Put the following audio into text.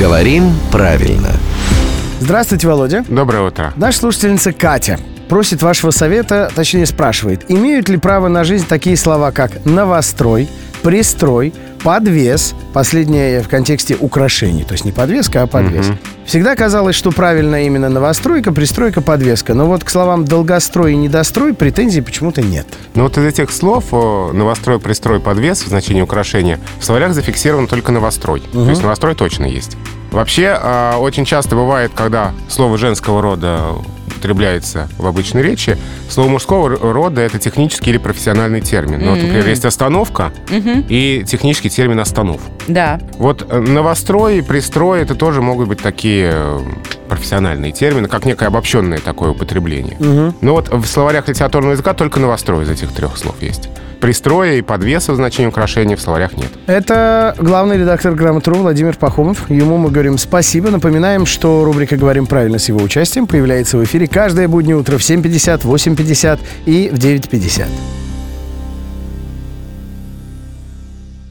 Говорим правильно. Здравствуйте, Володя. Доброе утро. Наша слушательница Катя просит вашего совета, точнее спрашивает, имеют ли право на жизнь такие слова, как «новострой», «пристрой», «подвес», последнее в контексте украшений, то есть не подвеска, а подвес. Всегда казалось, что правильно именно новостройка, пристройка, подвеска, но вот к словам «долгострой» и «недострой» претензий почему-то нет. Ну вот из этих слов новострой, пристрой, подвес в значении украшения в словарях зафиксирован только новострой. То есть новострой точно есть. Вообще, а, очень часто бывает, когда слово женского рода употребляется в обычной речи, слово мужского рода это технический или профессиональный термин. Ну, вот, например, есть остановка и технический термин останов. Да. Вот э, новострой, пристрой это тоже могут быть такие э, профессиональные термины, как некое обобщенное такое употребление. Но вот в словарях литературного языка только новострой из этих трех слов есть. Пристроя и подвеса в значении украшения в словарях нет. Это главный редактор «Грамотру» Владимир Пахомов. Ему мы говорим спасибо. Напоминаем, что рубрика «Говорим правильно» с его участием появляется в эфире каждое буднее утро в 7.50, 8.50 и в 9.50.